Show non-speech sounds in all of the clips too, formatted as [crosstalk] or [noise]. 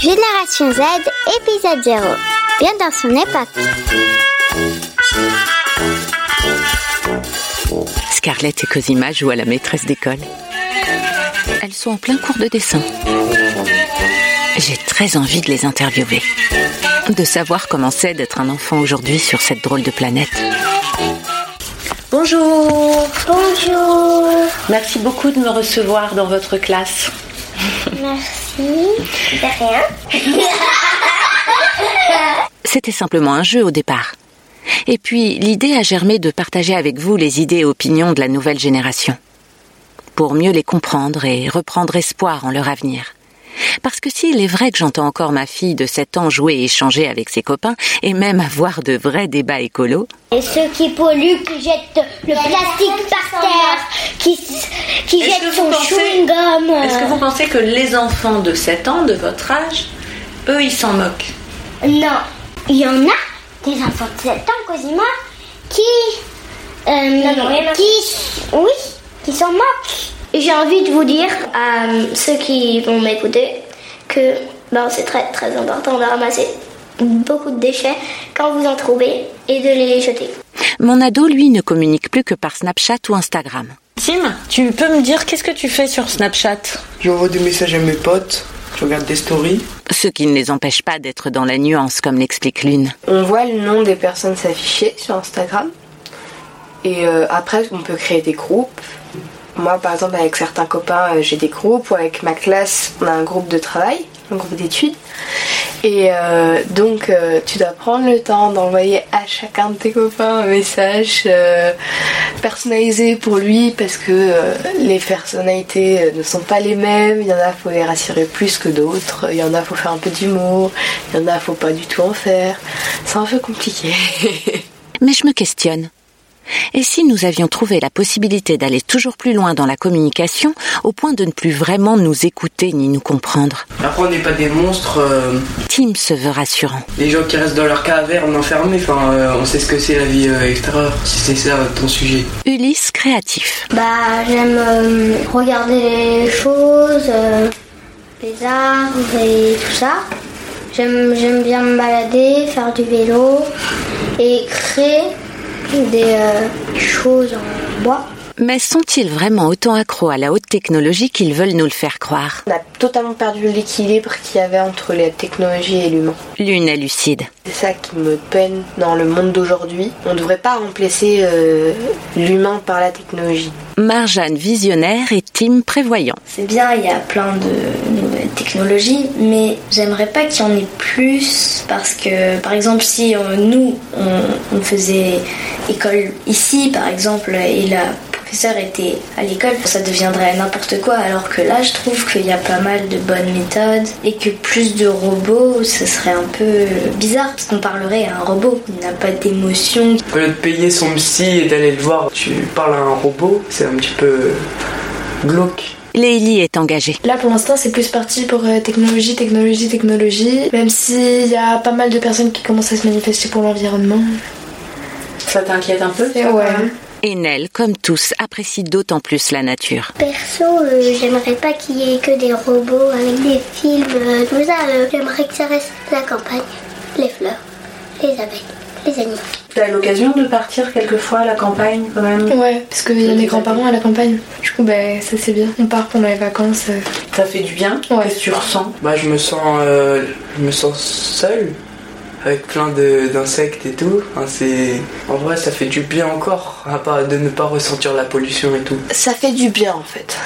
Génération Z, épisode 0. Bien dans son époque. Scarlett et Cosima jouent à la maîtresse d'école. Elles sont en plein cours de dessin. J'ai très envie de les interviewer. De savoir comment c'est d'être un enfant aujourd'hui sur cette drôle de planète. Bonjour Bonjour. Merci beaucoup de me recevoir dans votre classe. Merci. De rien. C'était simplement un jeu au départ. Et puis, l'idée a germé de partager avec vous les idées et opinions de la nouvelle génération. Pour mieux les comprendre et reprendre espoir en leur avenir. Parce que s'il est vrai que j'entends encore ma fille de 7 ans jouer et échanger avec ses copains, et même avoir de vrais débats écolos, Et ceux qui polluent, qui jettent le plastique par terre, qui, qui Est-ce jettent que son vous pensez- chewing-gum. est-ce que vous pensez que les enfants de 7 ans, de votre âge, eux, ils s'en moquent? Non, il y en a des enfants de 7 ans, Cosima, qui. euh, qui. Oui, qui s'en moquent. J'ai envie de vous dire à ceux qui vont m'écouter que ben, c'est très très important de ramasser beaucoup de déchets quand vous en trouvez et de les jeter. Mon ado, lui, ne communique plus que par Snapchat ou Instagram. Tim, tu peux me dire qu'est-ce que tu fais sur Snapchat? J'envoie des messages à mes potes, je regarde des stories. Ce qui ne les empêche pas d'être dans la nuance, comme l'explique l'une. On voit le nom des personnes s'afficher sur Instagram. Et euh, après, on peut créer des groupes. Moi, par exemple, avec certains copains, euh, j'ai des groupes. Ou avec ma classe, on a un groupe de travail, un groupe d'études. Et euh, donc, euh, tu dois prendre le temps d'envoyer à chacun de tes copains un message personnalisé pour lui parce que les personnalités ne sont pas les mêmes. Il y en a, faut les rassurer plus que d'autres. Il y en a, faut faire un peu d'humour. Il y en a, faut pas du tout en faire. C'est un peu compliqué. [laughs] Mais je me questionne. Et si nous avions trouvé la possibilité d'aller toujours plus loin dans la communication, au point de ne plus vraiment nous écouter ni nous comprendre Après, on n'est pas des monstres. euh, Tim se veut rassurant. les gens qui restent dans leur caverne enfermés, enfin, euh, on sait ce que c'est la vie euh, extérieure, si c'est ça ton sujet. Ulysse créatif. Bah, j'aime euh, regarder les choses, euh, les arbres et tout ça. J'aime, j'aime bien me balader, faire du vélo et créer des euh, choses en bois. Mais sont-ils vraiment autant accros à la haute technologie qu'ils veulent nous le faire croire On a totalement perdu l'équilibre qu'il y avait entre la technologie et l'humain. L'une est lucide. C'est ça qui me peine dans le monde d'aujourd'hui. On ne devrait pas remplacer euh, l'humain par la technologie. Marjane visionnaire et Tim prévoyant. C'est bien, il y a plein de nouvelles technologies, mais j'aimerais pas qu'il y en ait plus parce que, par exemple, si euh, nous, on, on faisait école ici, par exemple, et la professeure était à l'école, ça deviendrait n'importe quoi, alors que là, je trouve qu'il y a pas mal de bonnes méthodes et que plus de robots, ce serait un peu bizarre parce qu'on parlerait à un robot. Il n'a pas d'émotion, Au lieu de payer son psy et d'aller le voir, tu parles à un robot, c'est un petit peu glauque. Leili est engagée. Là pour l'instant c'est plus parti pour euh, technologie, technologie, technologie. Même s'il y a pas mal de personnes qui commencent à se manifester pour l'environnement. Ça t'inquiète un peu Et ouais. Et Nell, comme tous, apprécie d'autant plus la nature. Perso, euh, j'aimerais pas qu'il y ait que des robots avec des films, euh, tout ça. euh, j'aimerais que ça reste la campagne, les fleurs, les abeilles, les animaux. T'as l'occasion de partir quelquefois à la campagne quand même? Ouais, parce qu'il y a mes grands-parents à la campagne. Du coup, bah, ça c'est bien. On part pendant les vacances. euh. Ça fait du bien? Ouais. Qu'est-ce que tu ressens? Bah, je me sens, euh, je me sens seul, avec plein d'insectes et tout. C'est, en vrai, ça fait du bien encore, à part de ne pas ressentir la pollution et tout. Ça fait du bien en fait.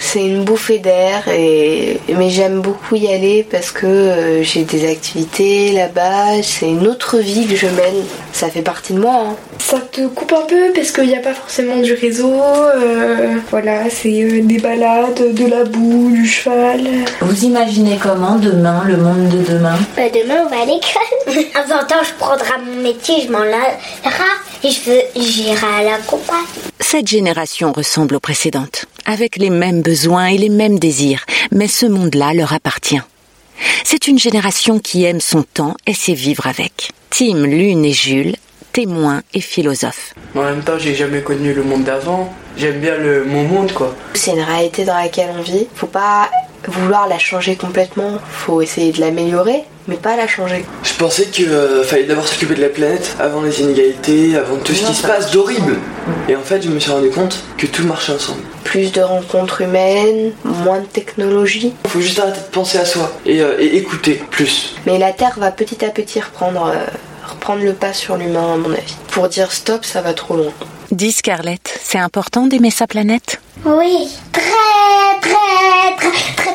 C'est une bouffée d'air et mais j'aime beaucoup y aller parce que euh, j'ai des activités là-bas, c'est une autre vie que je mène. Ça fait partie de moi. hein. Ça te coupe un peu parce qu'il n'y a pas forcément du réseau. euh, voilà, c'est euh, des balades, de la boue, du cheval. Vous imaginez comment demain, le monde de demain? Bah, demain, on va à l'école. En temps en temps, je prendrai mon métier, je m'en laverai et je veux- j'irai à la campagne. Cette génération ressemble aux précédentes, avec les mêmes besoins et les mêmes désirs, mais ce monde-là leur appartient. C'est une génération qui aime son temps et sait vivre avec. Tim, Lune et Jules témoin et philosophe. Mais en même temps, j'ai jamais connu le monde d'avant. J'aime bien le, mon monde, quoi. C'est une réalité dans laquelle on vit. Faut pas vouloir la changer complètement, faut essayer de l'améliorer, mais pas la changer. Je pensais qu'il euh, fallait d'abord s'occuper de la planète avant les inégalités, avant tout ce qui se passe d'horrible. Et en fait, je me suis rendu compte que tout marchait ensemble. Plus de rencontres humaines, moins de technologie. Il faut juste arrêter de penser à soi euh, et, écouter plus. Mais la Terre va petit à petit reprendre, euh, reprendre le pas sur l'humain, à mon avis. Pour dire stop, ça va trop loin. Dis Scarlett, c'est important d'aimer sa planète? Oui, très, très, très, très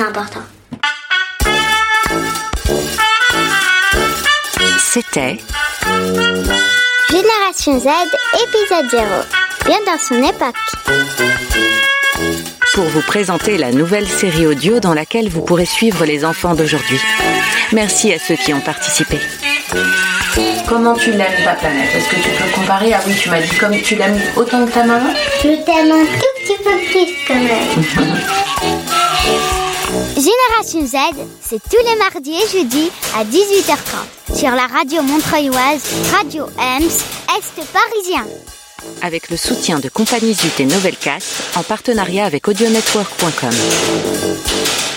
important. C'était Génération Z, épisode 0. Bien dans son époque. Pour vous présenter la nouvelle série audio dans laquelle vous pourrez suivre les enfants d'aujourd'hui. Merci à ceux qui ont participé. Comment tu l'aimes ta planète? Est-ce que tu peux comparer? Ah oui, tu m'as dit comme tu l'aimes autant que ta maman? Je t'aime un tout petit peu plus quand même. [laughs] Génération Z, c'est tous les mardis et jeudis à 18h30 sur la radio montreuilloise Radio Ems, Est parisien. Avec le soutien de Compagnie Zut et Novelcast en partenariat avec audionetwork.com.